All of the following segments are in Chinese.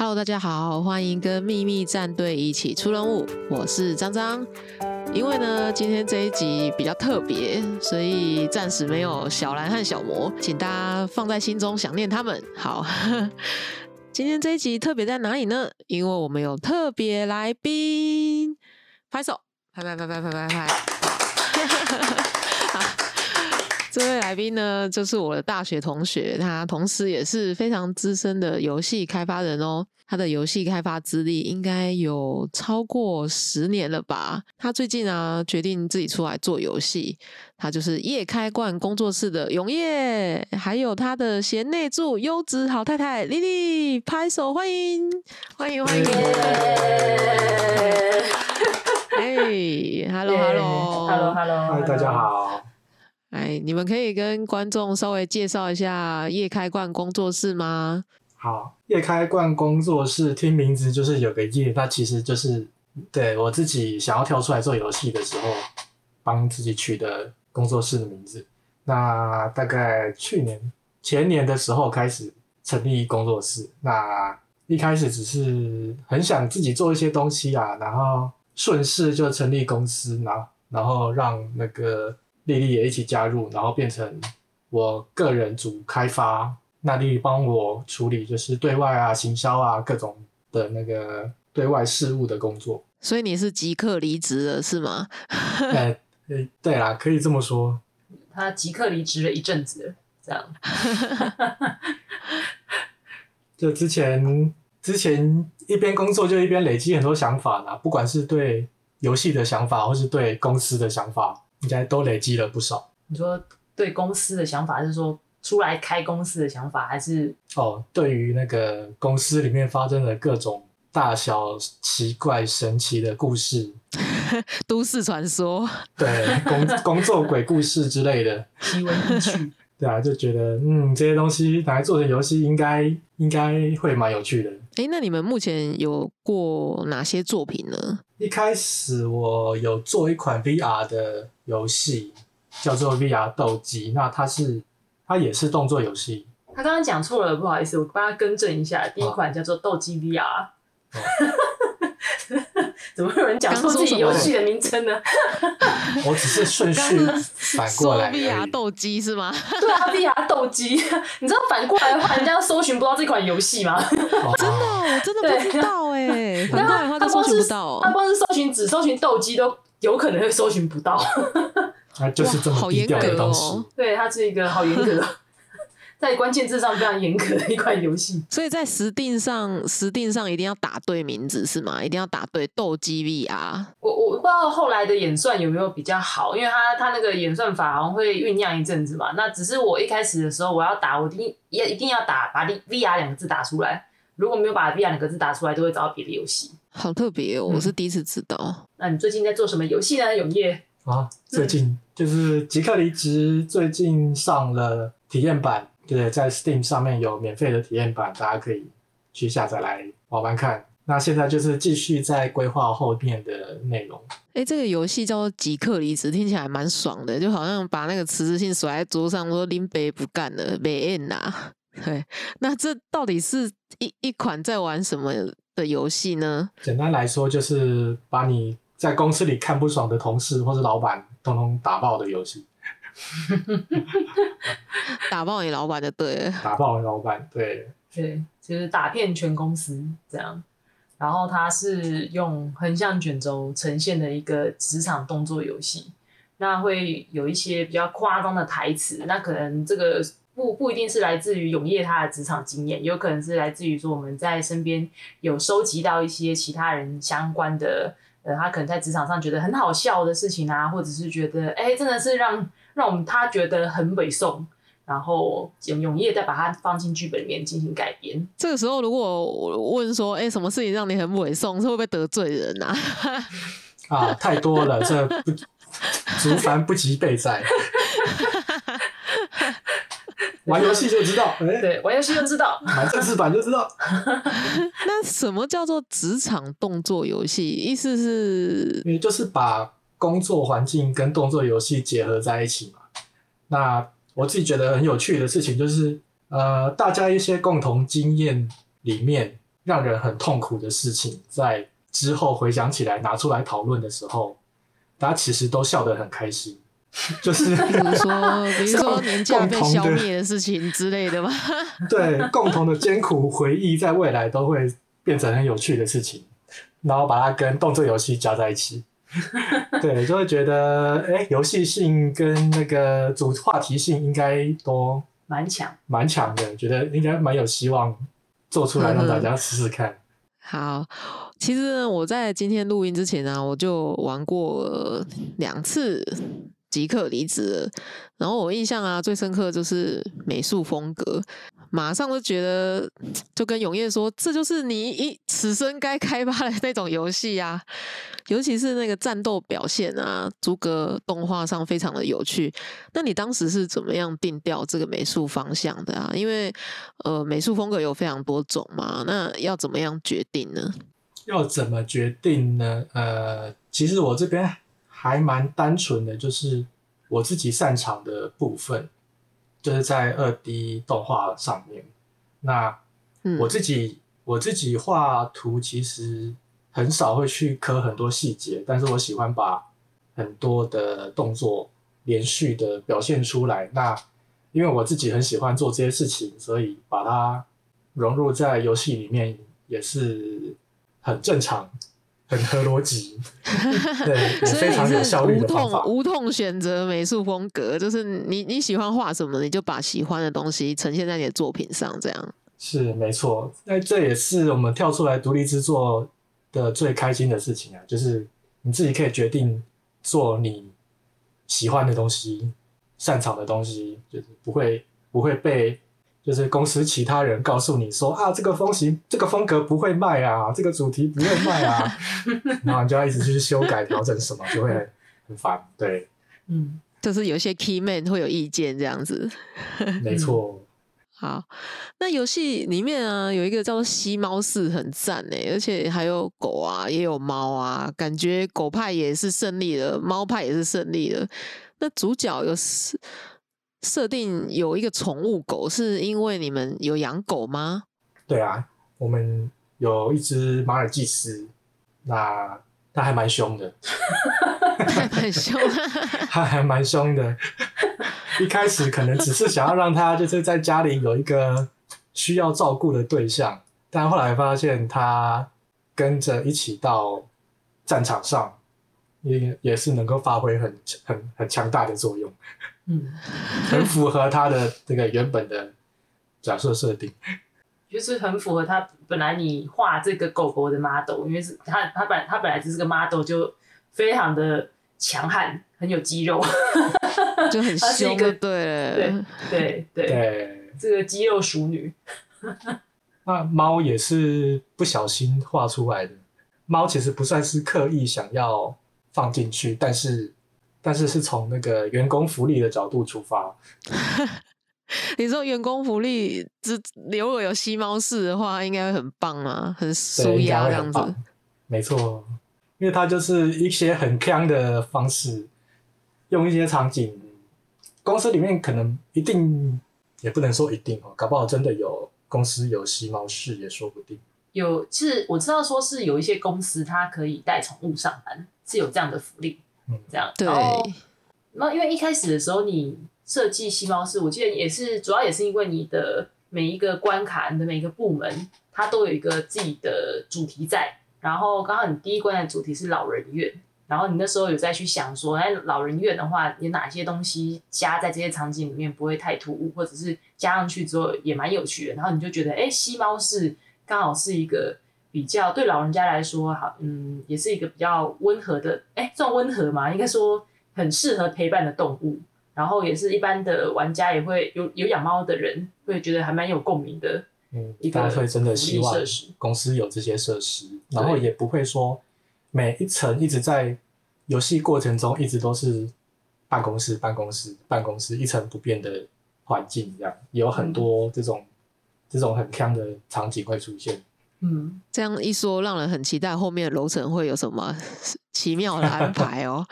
Hello，大家好，欢迎跟秘密战队一起出任务。我是张张。因为呢，今天这一集比较特别，所以暂时没有小兰和小魔，请大家放在心中，想念他们。好，今天这一集特别在哪里呢？因为我们有特别来宾，拍手，拍拍拍拍拍拍拍。这位来宾呢，就是我的大学同学，他同时也是非常资深的游戏开发人哦。他的游戏开发资历应该有超过十年了吧？他最近啊，决定自己出来做游戏。他就是夜开罐工作室的永业，还有他的贤内助优质好太太丽丽，拍手欢迎，欢迎欢迎！哎，hello hello hello hello，嗨，大家好。哎，你们可以跟观众稍微介绍一下夜开冠工作室吗？好，夜开冠工作室听名字就是有个夜，那其实就是对我自己想要跳出来做游戏的时候，帮自己取的工作室的名字。那大概去年前年的时候开始成立工作室，那一开始只是很想自己做一些东西啊，然后顺势就成立公司，然后然后让那个。丽丽也一起加入，然后变成我个人组开发，那丽丽帮我处理就是对外啊、行销啊各种的那个对外事务的工作。所以你是即刻离职了是吗？哎，对啦，可以这么说。他即刻离职了一阵子，这样。就之前之前一边工作就一边累积很多想法啦，不管是对游戏的想法，或是对公司的想法。应该都累积了不少。你说对公司的想法，还是说出来开公司的想法，还是哦，对于那个公司里面发生的各种大小奇怪神奇的故事，都市传说，对工工作鬼故事之类的。奇闻异趣，对啊，就觉得嗯，这些东西拿来做成游戏，应该应该会蛮有趣的。哎，那你们目前有过哪些作品呢？一开始我有做一款 VR 的游戏，叫做 VR 斗鸡。那它是，它也是动作游戏。他刚刚讲错了，不好意思，我帮他更正一下。第一款叫做斗鸡 VR。怎么有人讲出自己游戏的名称呢？我只是顺序反过来。斗鸡是吗？对啊斗鸡。你知道反过来的话，人家搜寻不到这款游戏吗？真的，我真的不知道哎。反过来的话，他搜寻不到。他光是搜寻只搜寻斗鸡都有可能会搜寻不到。他 就是这么低调的东西。对，他是一个好严格。在关键字上非常严格的一款游戏，所以在实定上，实定上一定要打对名字是吗？一定要打对斗鸡 VR。我我不知道后来的演算有没有比较好，因为他他那个演算法好像会酝酿一阵子嘛。那只是我一开始的时候，我要打，我一定也一定要打把 VR 两个字打出来。如果没有把 VR 两个字打出来，都会找到别的游戏。好特别哦，我是第一次知道。那你最近在做什么游戏呢？永业啊，最近就是即刻离职，最近上了体验版。对，在 Steam 上面有免费的体验版，大家可以去下载来玩玩看。那现在就是继续在规划后面的内容。哎，这个游戏叫做《即刻离职》，听起来蛮爽的，就好像把那个辞职信甩在桌上，说林北不干了，没 end 呐。对，那这到底是一一款在玩什么的游戏呢？简单来说，就是把你在公司里看不爽的同事或者老板，通通打爆的游戏。打爆你老板就对了，打爆你老板，对对，就是打遍全公司这样。然后它是用横向卷轴呈现的一个职场动作游戏，那会有一些比较夸张的台词，那可能这个不不一定是来自于永业他的职场经验，有可能是来自于说我们在身边有收集到一些其他人相关的，呃，他可能在职场上觉得很好笑的事情啊，或者是觉得哎，真的是让。让我们他觉得很委送，然后永永业再把它放进剧本里面进行改编。这个时候，如果问说，哎，什么事情让你很委送，是会不会得罪人啊？啊，太多了，这不竹凡不及备载。玩游戏就知道，哎，对，玩游戏就知道，买正式版就知道。那什么叫做职场动作游戏？意思是，也就是把。工作环境跟动作游戏结合在一起嘛？那我自己觉得很有趣的事情就是，呃，大家一些共同经验里面让人很痛苦的事情，在之后回想起来拿出来讨论的时候，大家其实都笑得很开心。就是比如说，比如说年假被消灭的事情之类的吧？对共同的艰苦回忆，在未来都会变成很有趣的事情，然后把它跟动作游戏加在一起。对，就会觉得，哎、游戏性跟那个主话题性应该都蛮强。蛮强的，觉得应该蛮有希望做出来 让大家试试看。好，其实呢，我在今天录音之前呢、我就玩过呃两次即刻离职。然后我印象啊最深刻就是美术风格，马上就觉得就跟永业说，这就是你一此生该开发的那种游戏啊。尤其是那个战斗表现啊，诸葛动画上非常的有趣。那你当时是怎么样定调这个美术方向的啊？因为呃，美术风格有非常多种嘛，那要怎么样决定呢？要怎么决定呢？呃，其实我这边还蛮单纯的，就是我自己擅长的部分，就是在二 D 动画上面。那嗯，我自己我自己画图其实很少会去刻很多细节，但是我喜欢把很多的动作连续的表现出来。那因为我自己很喜欢做这些事情，所以把它融入在游戏里面也是很正常、很合逻辑，对，也所以非常有你是效率无的方法。痛无痛选择美术风格，就是你你喜欢画什么，你就把喜欢的东西呈现在你的作品上，这样。是没错，那这也是我们跳出来独立制作的最开心的事情啊，就是你自己可以决定做你喜欢的东西、擅长的东西，就是不会不会被就是公司其他人告诉你说啊，这个风行、这个风格不会卖啊，这个主题不会卖啊，然后你就要一直去修改调整什么，就会很很烦。对，嗯，就是有一些 key man 会有意见这样子。没错。好，那游戏里面啊有一个叫做吸猫式很赞诶，而且还有狗啊，也有猫啊，感觉狗派也是胜利了，猫派也是胜利了。那主角有设设定有一个宠物狗，是因为你们有养狗吗？对啊，我们有一只马尔济斯，那它还蛮凶的。还蛮凶，它还蛮凶的。一开始可能只是想要让它就是在家里有一个需要照顾的对象，但后来发现它跟着一起到战场上，也也是能够发挥很很很强大的作用，嗯，很符合他的这个原本的角色设定。就是很符合他本来你画这个狗狗的 model，因为是他他本他本来就是个 model 就非常的强悍，很有肌肉，就很 凶。对对对，对，这个肌肉熟女，那猫也是不小心画出来的。猫其实不算是刻意想要放进去，但是但是是从那个员工福利的角度出发。你说员工福利，这如果有吸猫式的话，应该会很棒啊，很舒压这样子。会很棒。没错，因为它就是一些很强的方式，用一些场景，公司里面可能一定也不能说一定哦，搞不好真的有公司有吸猫室也说不定。有是我知道说是有一些公司它可以带宠物上班，是有这样的福利，嗯这样。对那因为一开始的时候你设计细胞室，我记得也是主要也是因为你的每一个关卡，你的每一个部门，它都有一个自己的主题在。然后刚好你第一关的主题是老人院，然后你那时候有再去想说，哎，老人院的话，有哪些东西加在这些场景里面不会太突兀，或者是加上去之后也蛮有趣的。然后你就觉得，哎，吸猫是刚好是一个比较对老人家来说，好，嗯，也是一个比较温和的，哎，算温和嘛，应该说很适合陪伴的动物。然后也是一般的玩家也会有有养猫的人会觉得还蛮有共鸣的嗯一，个大家会真的希望设施公司有这些设施，然后也不会说每一层一直在游戏过程中一直都是办公室、办公室、办公室一成不变的环境，这样有很多这种、这种很强的场景会出现。嗯，这样一说，让人很期待后面的楼层会有什么奇妙的安排哦。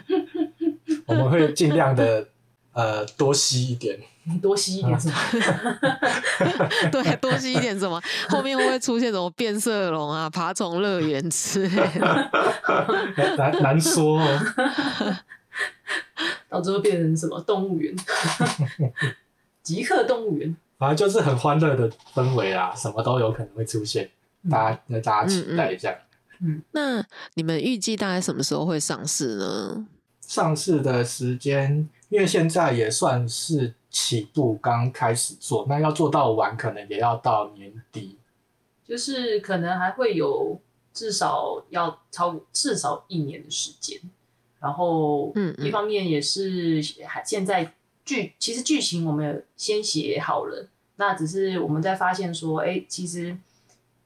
我们会尽量的呃多吸一点，多吸一点什么？对，多吸一点什么？后面会不会出现什么变色龙啊、爬虫乐园之类的？难难说哦。到最后变成什么动物园？极客动物园。反正就是很欢乐的氛围啊，什么都有可能会出现，大家那大家期待一下。嗯，那你们预计大概什么时候会上市呢？上市的时间，因为现在也算是起步刚开始做，那要做到完，可能也要到年底。就是可能还会有至少要超至少一年的时间。然后，嗯嗯一方面也是还现在剧其实剧情我们有先写好了，那只是我们在发现说，哎，其实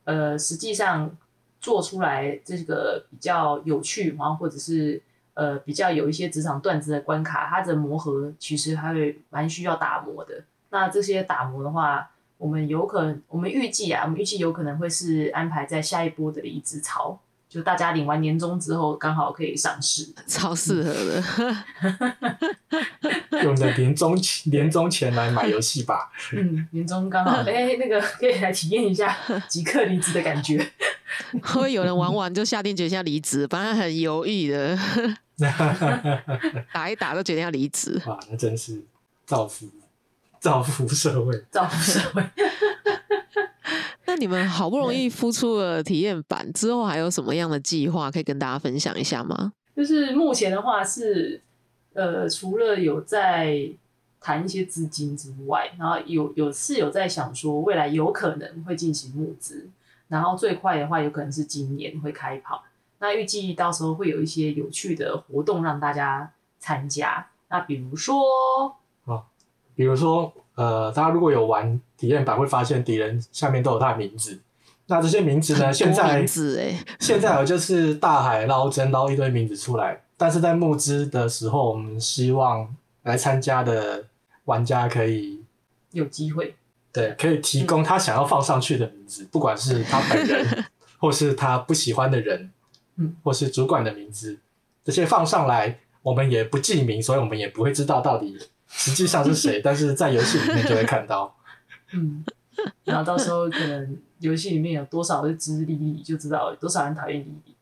呃实际上做出来这个比较有趣，然后或者是呃比较有一些职场段子的关卡，它的磨合其实还会蛮需要打磨的。那这些打磨的话，我们有可能，我们预计啊，我们预计有可能会是安排在下一波的离职潮，就大家领完年终之后，刚好可以上市。超适合的。用的年终年终前来买游戏吧。嗯，年终刚好，哎、那个可以来体验一下即刻离职的感觉。会不会有人玩完就下定决心要离职，本来很犹豫的，打一打就决定要离职。哇，那真是造福造福社会。造福社会。那你们好不容易孵出了体验版之后，还有什么样的计划可以跟大家分享一下吗？就是目前的话是，呃，除了有在谈一些资金之外，然后有有是有在想说未来有可能会进行募资，然后最快的话有可能是今年会开跑。那预计到时候会有一些有趣的活动让大家参加。那比如说，比如说，呃，大家如果有玩体验版，会发现敌人下面都有他的名字。那这些名字呢，现在名字哎，现在有就是大海捞针捞一堆名字出来，但是在募资的时候，我们希望来参加的玩家可以有机会，对可以提供他想要放上去的名字，不管是他本人，或是他不喜欢的人，嗯，或是主管的名字，这些放上来，我们也不记名，所以我们也不会知道到底实际上是谁，但是在游戏里面就会看到。嗯，然后到时候可能游戏里面有多少是知莉莉，就知道有多少人讨厌莉莉。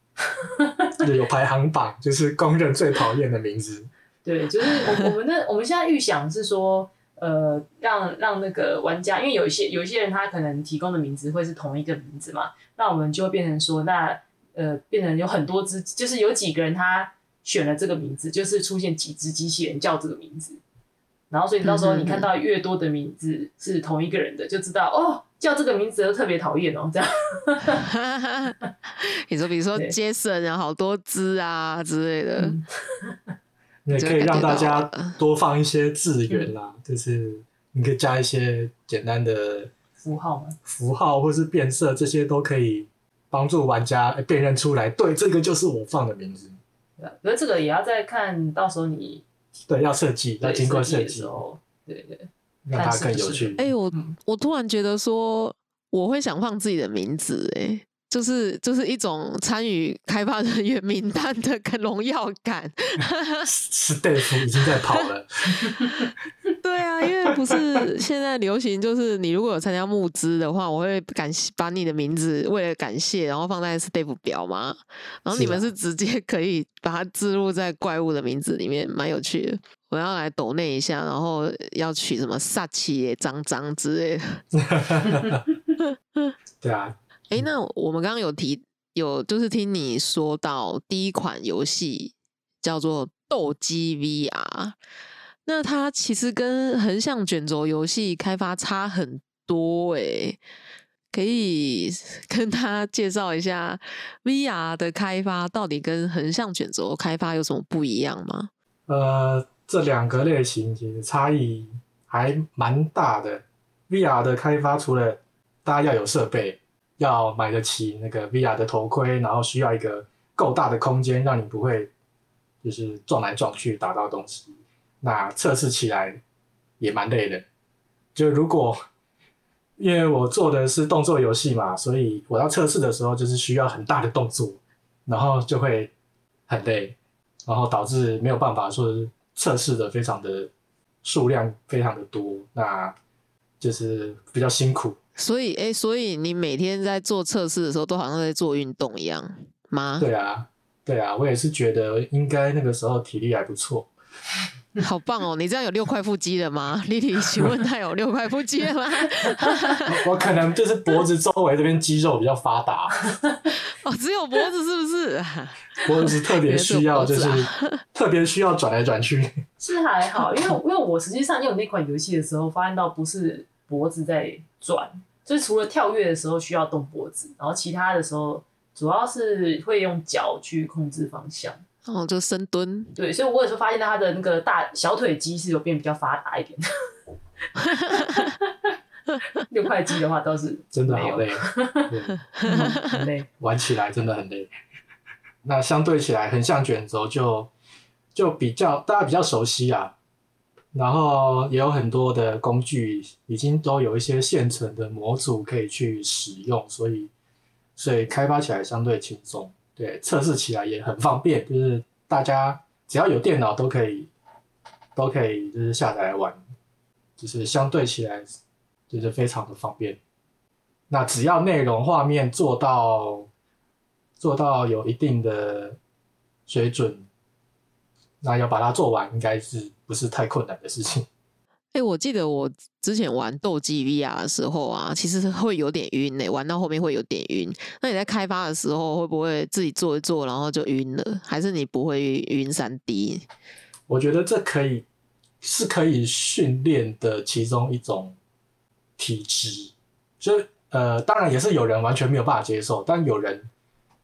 对有排行榜，就是公认最讨厌的名字。对，就是我我们的我们现在预想是说，呃，让让那个玩家，因为有一些有一些人他可能提供的名字会是同一个名字嘛，那我们就会变成说，那呃，变成有很多只，就是有几个人他选了这个名字，就是出现几只机器人叫这个名字，然后所以到时候你看到越多的名字是同一个人的，就知道哦，叫这个名字都特别讨厌哦，这样。你说，比如说对 Jason 啊，好多只啊之类的，嗯 也可以让大家多放一些字源啦，就是你可以加一些简单的符号嘛，符号或是变色，这些都可以帮助玩家呃辨认出来，对，这个就是我放的名字。对吧？可是这个也要再看到时候你对，要设计，要对经过设设计的时计，候，对对。让它更有趣。哎、我嗯我突然觉得说，我会想放自己的名字、哎，就是就是一种参与开发人员 名单的跟荣耀感。史蒂夫已经在跑了，对啊，因为不是现在流行，就是你如果有参加募资的话，我会感谢把你的名字为了感谢，然后放在 step 表嘛。然后你们是直接可以把它置入在怪物的名字里面，蛮有趣的。我要来抖那一下，然后要取什么萨奇耶、脏脏之类的。对啊，诶，那我们刚刚有提有，就是听你说到第一款游戏叫做《斗鸡 VR》，那它其实跟横向卷轴游戏开发差很多诶，可以跟他介绍一下 VR 的开发到底跟横向卷轴开发有什么不一样吗？呃，这两个类型其实差异还蛮大的。VR 的开发除了大家要有设备，要买得起那个 VR 的头盔，然后需要一个够大的空间，让你不会就是撞来撞去打到东西。那测试起来也蛮累的。就如果因为我做的是动作游戏嘛，所以我要测试的时候就是需要很大的动作，然后就会很累，然后导致没有办法说测试的非常的数量非常的多，那就是比较辛苦。所以，哎、所以你每天在做测试的时候，都好像在做运动一样吗？对啊，对啊，我也是觉得应该那个时候体力还不错。好棒哦！你这样有六块腹肌了吗？丽丽，请问他有六块腹肌了吗？我可能就是脖子周围这边肌肉比较发达，哦，只有脖子是不是？脖子特别需要就是特别需要转来转去。是还好，因为因为我实际上用那款游戏的时候，发现到不是脖子在转，就是除了跳跃的时候需要动脖子，然后其他的时候主要是会用脚去控制方向。哦，就深蹲。对，所以我有时候发现到他的那个大小腿肌是有变比较发达一点。六块肌的话倒是 真的好累，很累。玩起来真的很累。那相对起来，横向卷轴就就比较大家比较熟悉啊，然后也有很多的工具已经都有一些现成的模组可以去使用，所以所以开发起来相对轻松，对，测试起来也很方便，就是大家只要有电脑都可以都可以就是下载来玩，就是相对起来就是非常的方便。那只要内容画面做到做到有一定的水准，那要把它做完，应该是不是太困难的事情。哎、我记得我之前玩斗鸡 VR 的时候啊，其实会有点晕呢、玩到后面会有点晕。那你在开发的时候会不会自己做一做，然后就晕了？还是你不会晕三 D？我觉得这可以是可以训练的其中一种体质，就呃，当然也是有人完全没有办法接受，但有人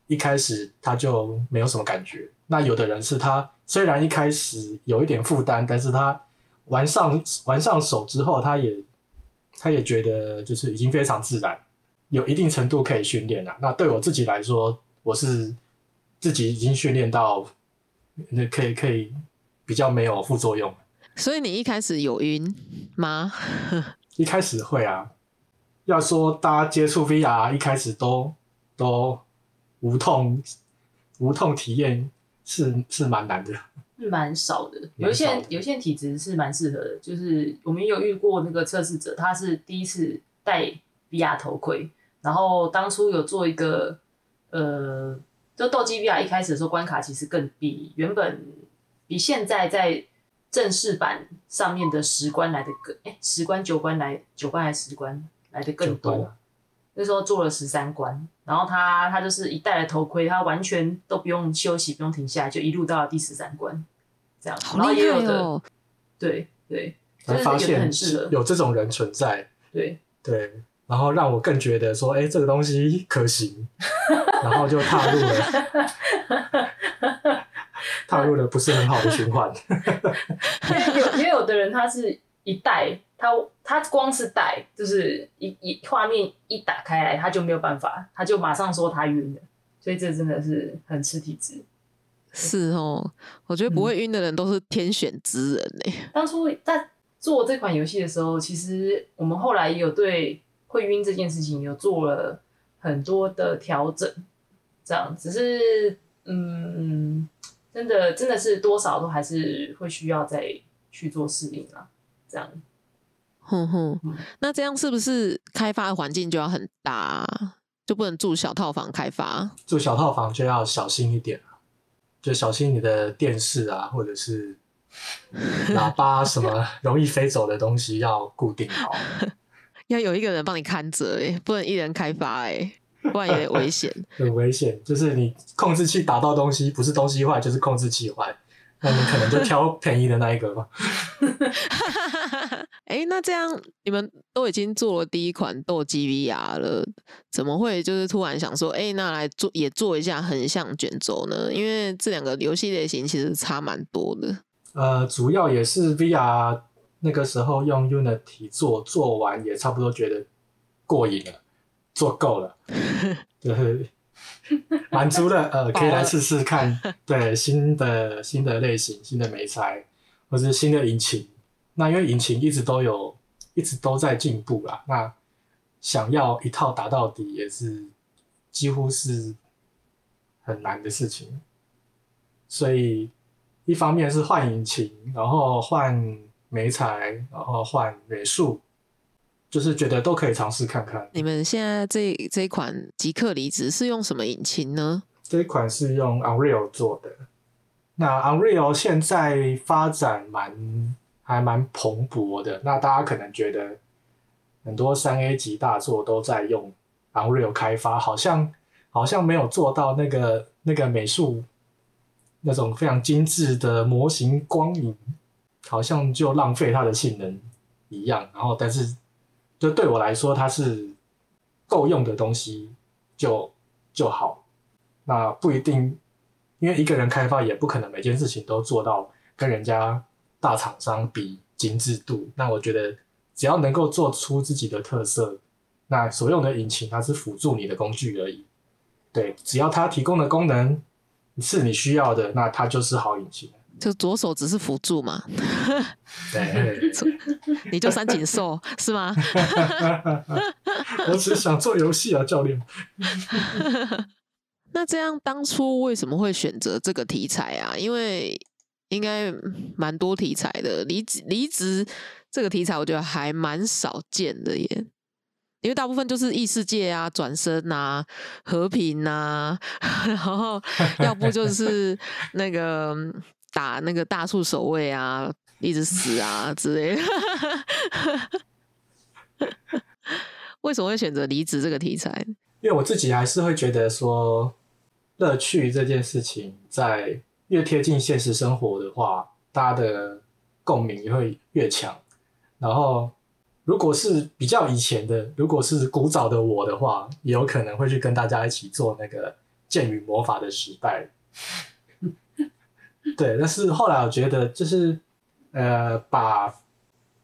一开始他就没有什么感觉。那有的人是他虽然一开始有一点负担，但是他玩上玩上手之后，他也他也觉得就是已经非常自然，有一定程度可以训练了。那对我自己来说，我是自己已经训练到那可以可以比较没有副作用。所以你一开始有晕吗？一开始会啊，要说大家接触 VR 一开始都都无痛无痛体验是是蛮难的。是蛮少的，蛮有一些有一些体质是蛮适合的，就是我们有遇过那个测试者，他是第一次戴 VR 头盔，然后当初有做一个呃，就斗鸡 VR 一开始的时候关卡其实更比原本比现在在正式版上面的十关来的更哎十关九关来九关还是十关来的更多那时候做了十三关，然后他他就是一戴了头盔，他完全都不用休息，不用停下来，就一路到了第十三关，这样。然后好厉也有的，害哦！对对，发现有这种人存在，对对，然后让我更觉得说，哎、这个东西可行，然后就踏入了 踏入了不是很好的循环。因为有也有的人他是一戴，他他光是带，就是一一画面一打开来，他就没有办法，他就马上说他晕了，所以这真的是很吃体质。是哦，我觉得不会晕的人都是天选之人呢、当初在做这款游戏的时候，其实我们后来有对会晕这件事情有做了很多的调整，这样只是嗯，真的真的是多少都还是会需要再去做适应啊，这样哼哼嗯，那这样是不是开发的环境就要很大啊、就不能住小套房开发？住小套房就要小心一点啊就小心你的电视啊，或者是 喇叭什么容易飞走的东西要固定好。要有一个人帮你看着，哎，不能一人开发，哎，不然有点危险。很危险，就是你控制器打到东西，不是东西坏就是控制器坏，那你可能就挑便宜的那一个吧。哎、那这样你们都已经做了第一款斗鸡 VR 了，怎么会就是突然想说，哎、那来做也做一下横向卷轴呢？因为这两个游戏类型其实差蛮多的。呃，主要也是 VR 那个时候用 Unity 做，做完也差不多觉得过瘾了，做够了，就是 满足了，呃，可以来试试看，对新的新的类型、新的美材，或是新的引擎。那因为引擎一直都有，一直都在进步啦。那想要一套打到底，也是几乎是很难的事情。所以一方面是换引擎，然后换美材，然后换美术，就是觉得都可以尝试看看。你们现在这这一款极客离子是用什么引擎呢？这一款是用 Unreal 做的。那 Unreal 现在发展蛮还蛮蓬勃的。那大家可能觉得很多三 A 级大作都在用 Unreal 开发，好像好像没有做到那个那个美术那种非常精致的模型光影，好像就浪费它的性能一样。然后，但是就对我来说，它是够用的东西就就好。那不一定，因为一个人开发也不可能每件事情都做到跟人家大厂商比精致度。那我觉得只要能够做出自己的特色，那所用的引擎它是辅助你的工具而已。对，只要它提供的功能是你需要的，那它就是好引擎。就左手只是辅助嘛，对，你就三井寿是吗？我只是想做游戏啊，教练。那这样当初为什么会选择这个题材啊？因为应该蛮多题材的，离职离职这个题材我觉得还蛮少见的耶。因为大部分就是异世界啊、转身啊、和平啊，然后要不就是那个打那个大树守卫啊，一直死啊之类的。为什么会选择离职这个题材？因为我自己还是会觉得说，乐趣这件事情在越贴近现实生活的话，大家的共鸣也会越强。然后，如果是比较以前的，如果是古早的我的话，也有可能会去跟大家一起做那个剑与魔法的时代。对，但是后来我觉得，就是呃，把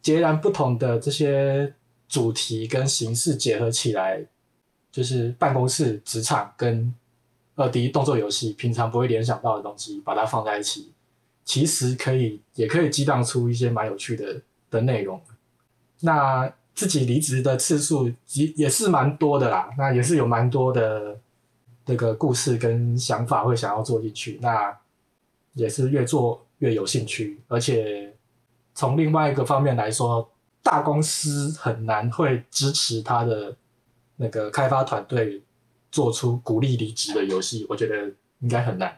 截然不同的这些主题跟形式结合起来。就是办公室、职场跟二 D 动作游戏，平常不会联想到的东西，把它放在一起，其实可以，也可以激荡出一些蛮有趣的的内容。那自己离职的次数也也是蛮多的啦，那也是有蛮多的这个故事跟想法会想要做进去，那也是越做越有兴趣，而且从另外一个方面来说，大公司很难会支持他的。那个开发团队做出鼓励离职的游戏，我觉得应该很难。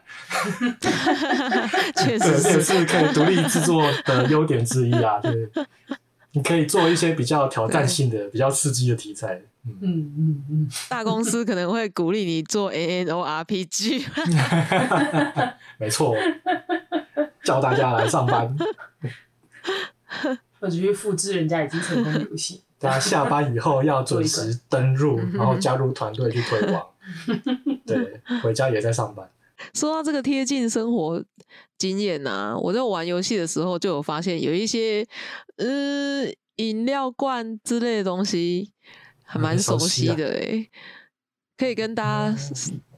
确实，这也是可以独立制作的优点之一啊。对，你可以做一些比较挑战性的、比较刺激的题材。嗯嗯嗯。大公司可能会鼓励你做 A N O R P G。没错，叫大家来上班。或者去复制人家已经成功的游戏。大家下班以后要准时登入，然后加入团队去推广。对，回家也在上班。说到这个贴近生活经验呐，我在玩游戏的时候就有发现有一些，呃，饮料罐之类的东西还蛮熟悉的哎，可以跟大家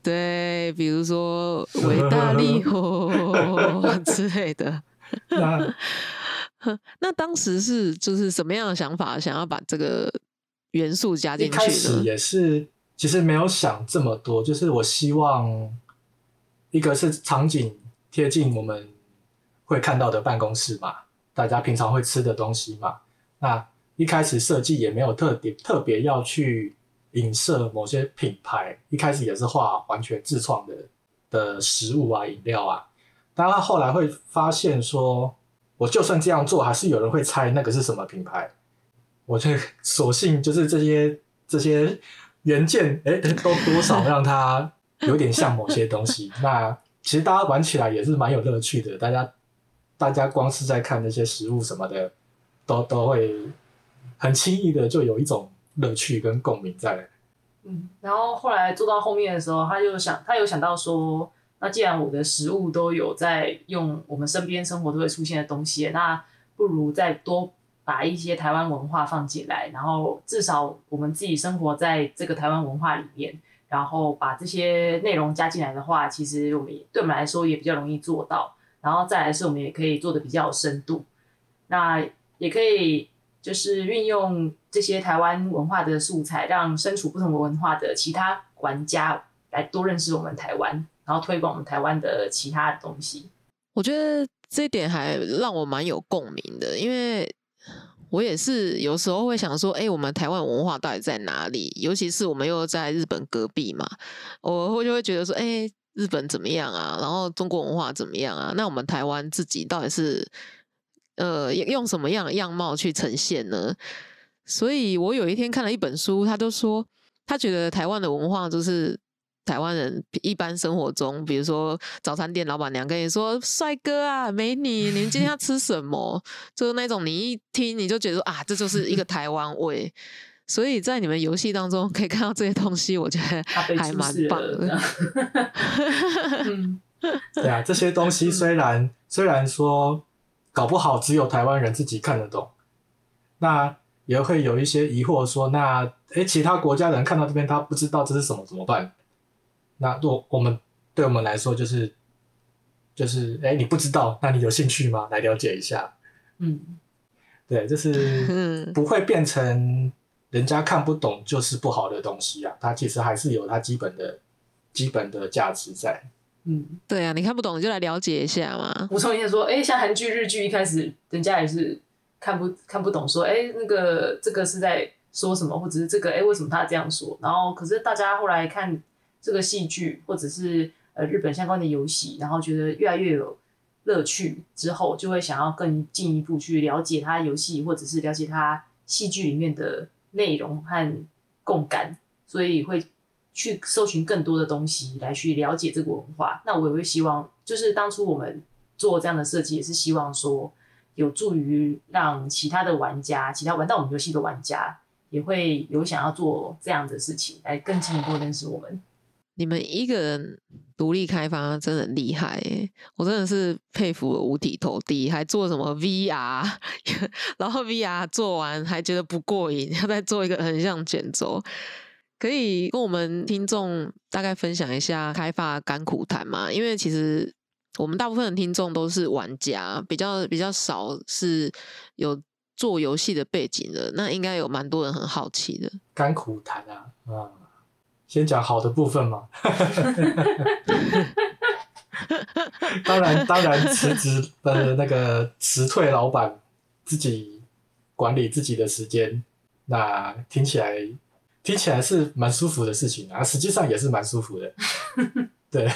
对，比如说维大利哦 之类的。那 那当时是就是什么样的想法，想要把这个元素加进去呢？开始也是，其实没有想这么多，就是我希望一个是场景贴近我们会看到的办公室嘛，大家平常会吃的东西嘛。那一开始设计也没有特别特别要去影射某些品牌，一开始也是画完全自创的的食物啊、饮料啊，但他后来会发现说。我就算这样做，还是有人会猜那个是什么品牌。我就索性就是这些这些原件，哎，都多少让它有点像某些东西。那其实大家玩起来也是蛮有乐趣的。大家大家光是在看那些食物什么的，都都会很轻易的就有一种乐趣跟共鸣在。嗯，然后后来做到后面的时候，他就想，他有想到说。那既然我的食物都有在用我们身边生活都会出现的东西，那不如再多把一些台湾文化放进来，然后至少我们自己生活在这个台湾文化里面，然后把这些内容加进来的话，其实我们对我们来说也比较容易做到。然后再来是我们也可以做的比较有深度，那也可以就是运用这些台湾文化的素材，让身处不同文化的其他玩家来多认识我们台湾。然后推广我们台湾的其他东西。我觉得这一点还让我蛮有共鸣的，因为我也是有时候会想说，哎、我们台湾文化到底在哪里？尤其是我们又在日本隔壁嘛，我会就会觉得说，哎、日本怎么样啊？然后中国文化怎么样啊？那我们台湾自己到底是呃用什么样的样貌去呈现呢？所以我有一天看了一本书，他就说他觉得台湾的文化就是台湾人一般生活中，比如说早餐店老板娘跟你说：“帅哥啊，美女，你们今天要吃什么？”就是那种你一听你就觉得啊，这就是一个台湾味。所以在你们游戏当中可以看到这些东西，我觉得还蛮棒的。对啊，这些东西虽然 虽然说搞不好只有台湾人自己看得懂，那也会有一些疑惑说，那诶其他国家人看到这边他不知道这是什么怎么办？那我我们对我们来说就是就是诶你不知道，那你有兴趣吗？来了解一下。嗯，对，就是嗯不会变成人家看不懂就是不好的东西啊，它其实还是有它基本的基本的价值在。嗯，对啊，你看不懂你就来了解一下嘛。补充一下说，哎、像韩剧、日剧一开始人家也是看不看不懂，说，哎、那个这个是在说什么，或者是这个，哎、为什么他这样说？然后，可是大家后来看这个戏剧，或者是呃日本相关的游戏，然后觉得越来越有乐趣之后，就会想要更进一步去了解它游戏，或者是了解他戏剧里面的内容和共感，所以会去搜寻更多的东西来去了解这个文化。那我也会希望，就是当初我们做这样的设计，也是希望说有助于让其他的玩家，其他玩到我们游戏的玩家，也会有想要做这样的事情，来更进一步认识我们。你们一个人独立开发真的厉害耶，我真的是佩服五体投地，还做什么 VR，然后 VR 做完还觉得不过瘾，要再做一个横向卷轴。可以跟我们听众大概分享一下开发甘苦谈吗？因为其实我们大部分的听众都是玩家，比较比较少是有做游戏的背景的，那应该有蛮多人很好奇的。甘苦谈啊，啊，先讲好的部分嘛。当然，当然，辞职的那个辞退老板自己管理自己的时间，那听起来听起来是蛮舒服的事情啊，实际上也是蛮舒服的。对，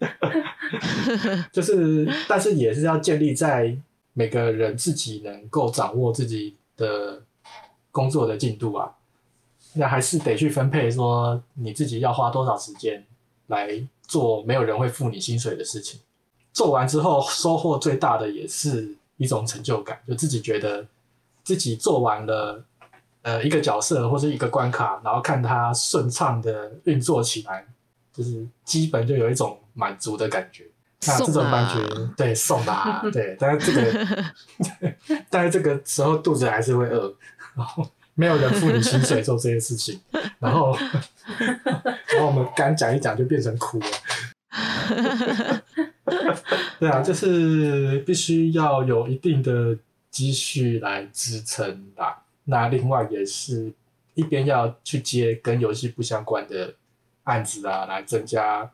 就是，但是也是要建立在每个人自己能够掌握自己的工作的进度啊。那还是得去分配，说你自己要花多少时间来做没有人会付你薪水的事情。做完之后，收获最大的也是一种成就感，就自己觉得自己做完了呃一个角色或是一个关卡，然后看它顺畅的运作起来，就是基本就有一种满足的感觉。那这种感觉，对送啦、对，但是这个，但是这个时候肚子还是会饿，然后没有人付你薪水做这些事情，然后，然后我们刚讲一讲就变成哭了。对啊，就是必须要有一定的积蓄来支撑啦。那另外也是一边要去接跟游戏不相关的案子啊，来增加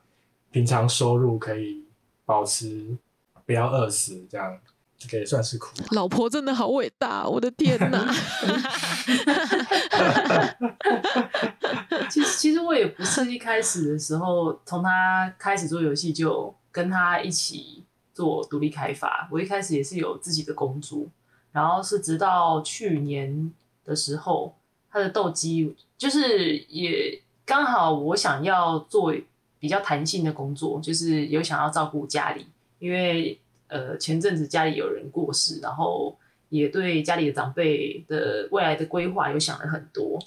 平常收入，可以保持不要饿死，这样这个也算是苦。老婆真的好伟大，我的天哪！其实其实我也不是一开始的时候从他开始做游戏就跟他一起做独立开发，我一开始也是有自己的工作，然后是直到去年的时候，他的斗鸡就是也刚好我想要做比较弹性的工作，就是有想要照顾家里，因为呃前阵子家里有人过世，然后也对家里的长辈的未来的规划有想了很多，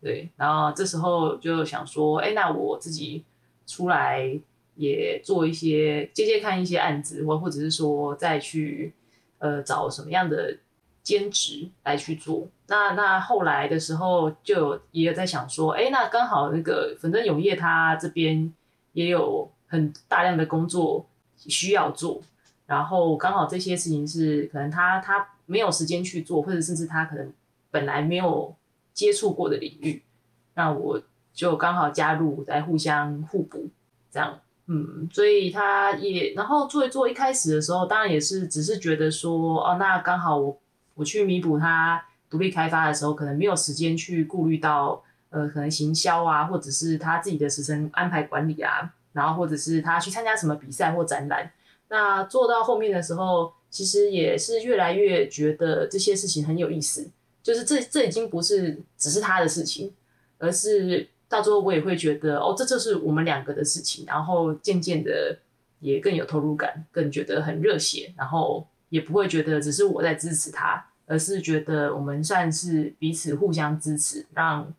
对，然后这时候就想说，哎，那我自己出来也做一些接接看一些案子，或或者是说再去呃找什么样的兼职来去做。那那后来的时候就有也有在想说，哎，那刚好那个反正永业他这边也有很大量的工作需要做，然后刚好这些事情是可能他他没有时间去做，或者甚至他可能本来没有接触过的领域，那我就刚好加入，来互相互补，这样，嗯，所以他也然后做一做，一开始的时候，当然也是只是觉得说，哦，那刚好我我去弥补他独立开发的时候，可能没有时间去顾虑到，呃，可能行销啊，或者是他自己的时程安排管理啊，然后或者是他去参加什么比赛或展览。那做到后面的时候，其实也是越来越觉得这些事情很有意思，就是这这已经不是只是他的事情，而是到最后我也会觉得，哦，这就是我们两个的事情，然后渐渐的也更有投入感，更觉得很热血，然后也不会觉得只是我在支持他，而是觉得我们算是彼此互相支持，让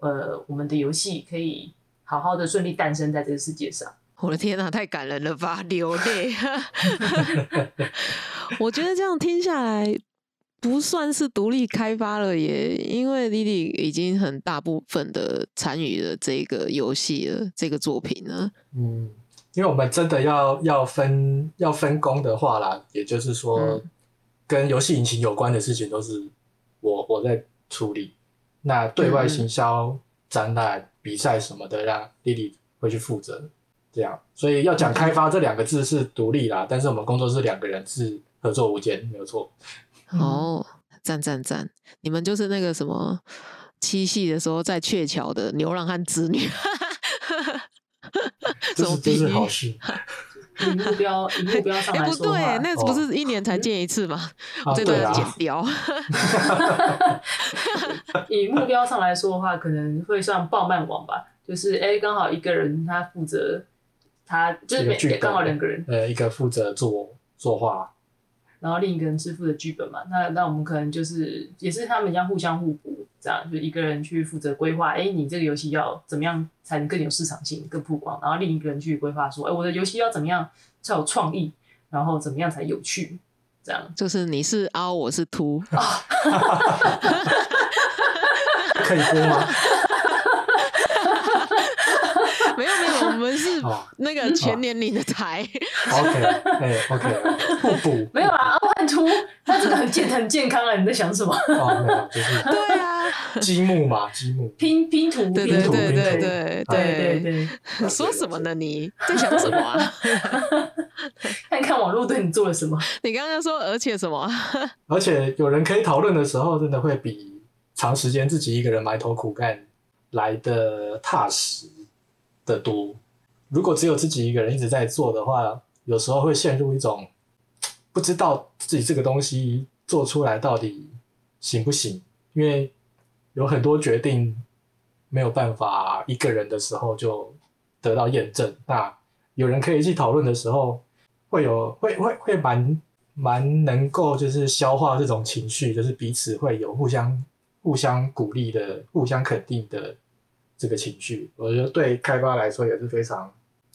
呃我们的游戏可以好好的顺利诞生在这个世界上。我的天呐，太感人了吧，流泪。我觉得这样听下来，不算是独立开发了耶，因为 Lily 已经很大部分的参与了这个游戏了，这个作品了。嗯，因为我们真的要要分要分工的话啦，也就是说，嗯跟游戏引擎有关的事情都是我我在处理。那对外行销、展览、比赛什么的，让 Lily 会去负责。这样，所以要讲开发这两个字是独立啦，但是我们工作室两个人是合作无间，没有错。哦，赞赞赞！你们就是那个什么七夕的时候在鹊桥的牛郎和织女，这是这什么比喻？是好事 以目标以目标上哎，不来说的话，对，那不是一年才见一次吗？啊！这段要对啊，剪掉。以目标上来说的话，可能会算爆漫网吧，就是哎，刚好一个人他负责，他就是每刚好两个人，呃，一个负责做作画，然后另一个人是负责剧本嘛。那那我们可能就是也是他们要互相互补，这样就一个人去负责规划，哎，你这个游戏要怎么样才能更有市场性、更曝光，然后另一个人去规划说，哎，我的游戏要怎么样才有创意，然后怎么样才有趣，这样。就是你是凹，我是凸，可以播吗？没有没有，我们是哦那个全年龄的台。OK，哎，OK，互补。没有啊，阿汉图他真的很健很健康啊！你在想什么？哦，没有，就是 对啊，积木嘛，积木。拼拼图，对拼图，对对对拼图对对对对，说什么呢？你在想什么啊？看看网络对你做了什么。你刚刚说而且什么啊？而且有人可以讨论的时候，真的会比长时间自己一个人埋头苦干来的踏实的多。如果只有自己一个人一直在做的话，有时候会陷入一种不知道自己这个东西做出来到底行不行，因为有很多决定没有办法一个人的时候就得到验证。那有人可以一起讨论的时候，会有会 会会蛮蛮能够就是消化这种情绪，就是彼此会有互相互相鼓励的、互相肯定的这个情绪。我觉得对开发来说也是非常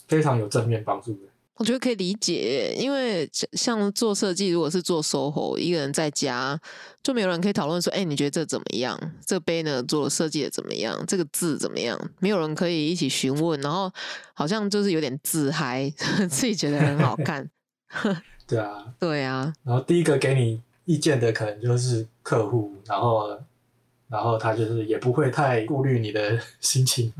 非常有正面帮助的。我觉得可以理解，因为像像做设计，如果是做 SOHO，一个人在家，就没有人可以讨论说，哎、你觉得这怎么样？这杯呢做的设计的怎么样？这个字怎么样？没有人可以一起询问，然后好像就是有点自嗨，自己觉得很好看。对啊，对啊，然后第一个给你意见的可能就是客户，然后然后他就是也不会太顾虑你的 心情。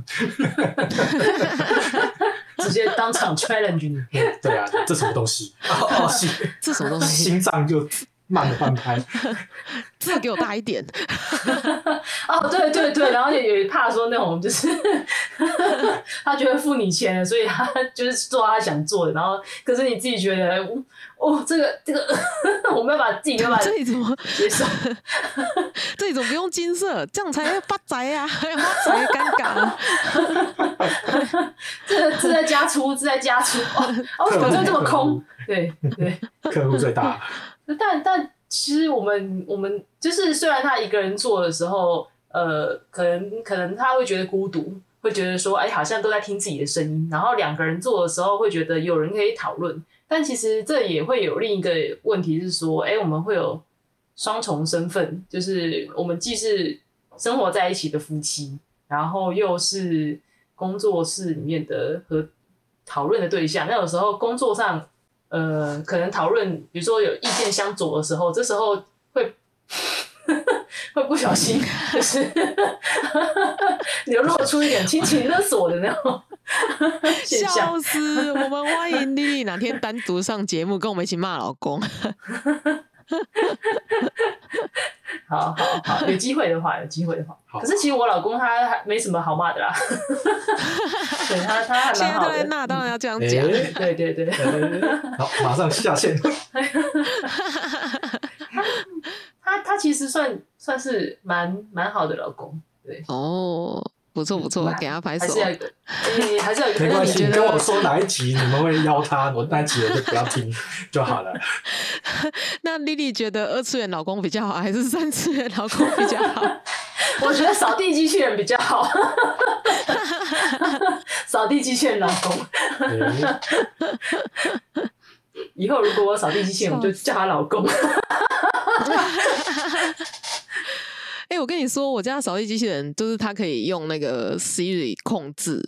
直接当场 challenge 你。对啊，这什么东西？哦哦，心这什么东西？心脏就慢的半拍。字给我大一点。哦，对对对，然后也也怕说那种就是 他觉得付你钱了，所以他就是做他想做的，然后可是你自己觉得，哦，这个这个我没有把自己没有办法这里怎么接受。这里怎么不用金色？这样才发财啊！发财尴尬啊。这个是在加粗，是在加粗哦，哦，为什么就这么空？对对，客户最大，但但其实我们我们就是虽然他一个人做的时候，呃，可能可能他会觉得孤独，会觉得说，哎，好像都在听自己的声音。然后两个人做的时候，会觉得有人可以讨论。但其实这也会有另一个问题是说，哎，我们会有双重身份，就是我们既是生活在一起的夫妻，然后又是工作室里面的和讨论的对象。那有时候工作上，呃，可能讨论，比如说有意见相左的时候，这时候会 会不小心就是流露出一点亲情勒索的那种 笑。死！我们欢迎丽丽哪天单独上节目，跟我们一起骂老公。好好好，有机会的话，有机会的话。好可是其实我老公他还没什么好骂的啦，对他他还现在蛮好的。都在那，当然要这样哎讲。对对对，好，马上下线。他他其实算算是蛮蛮好的老公，对，哦，不错不错，给他拍手还是。要。没关系，跟我说哪一集你们会邀他，我那一集我就不要听就好了。那丽丽觉得二次元老公比较好，还是三次元老公比较好？我觉得扫地机器人比较好，扫地机器人老公。哎以后如果我扫地机器人，我就叫他老公。哎、我跟你说，我家的扫地机器人就是它可以用那个 Siri 控制，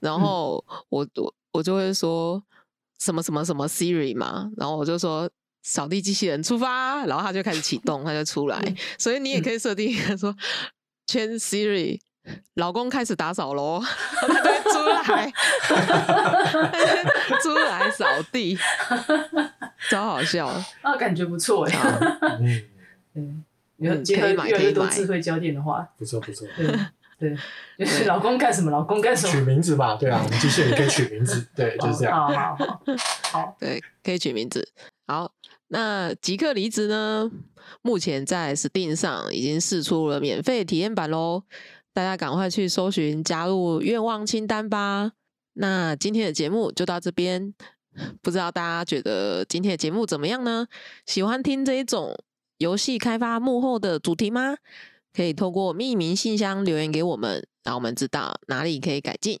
然后我我我就会说什么什么什么 Siri 嘛，然后我就说扫地机器人出发，然后它就开始启动，它就出来。所以你也可以设定一个说圈 Siri。老公开始打扫喽，它就会出来，出来扫地，超好笑。啊，感觉不错哎。嗯，嗯，有嗯结合可以买越来越多智慧家电的话，不错不错。对 对，就是老公干什么，老公干什么取。名字嘛，对啊，我们机器人可以取名字，对，就是这样。好好好好，对，可以取名字。好，那即刻离职呢？目前在 Steam 上已经试出了免费体验版喽，大家赶快去搜寻加入愿望清单吧。那今天的节目就到这边，不知道大家觉得今天的节目怎么样呢？喜欢听这一种游戏开发幕后的主题吗？可以透过匿名信箱留言给我们，让我们知道哪里可以改进，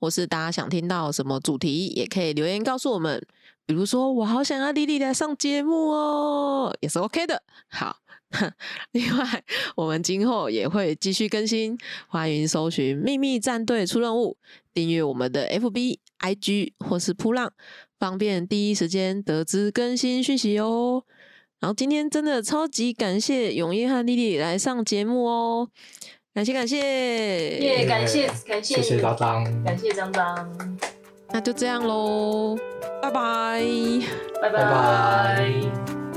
或是大家想听到什么主题，也可以留言告诉我们。比如说，我好想要丽丽来上节目哦，也是 OK 的。好，另外我们今后也会继续更新，欢迎搜寻“秘密战队出任务”，订阅我们的 FB、IG 或是扑浪，方便第一时间得知更新讯息哦。然后今天真的超级感谢永业和丽丽来上节目哦，感谢感谢，耶，感谢感谢谢谢张张，感谢张张，那就这样喽，拜拜。拜拜拜拜。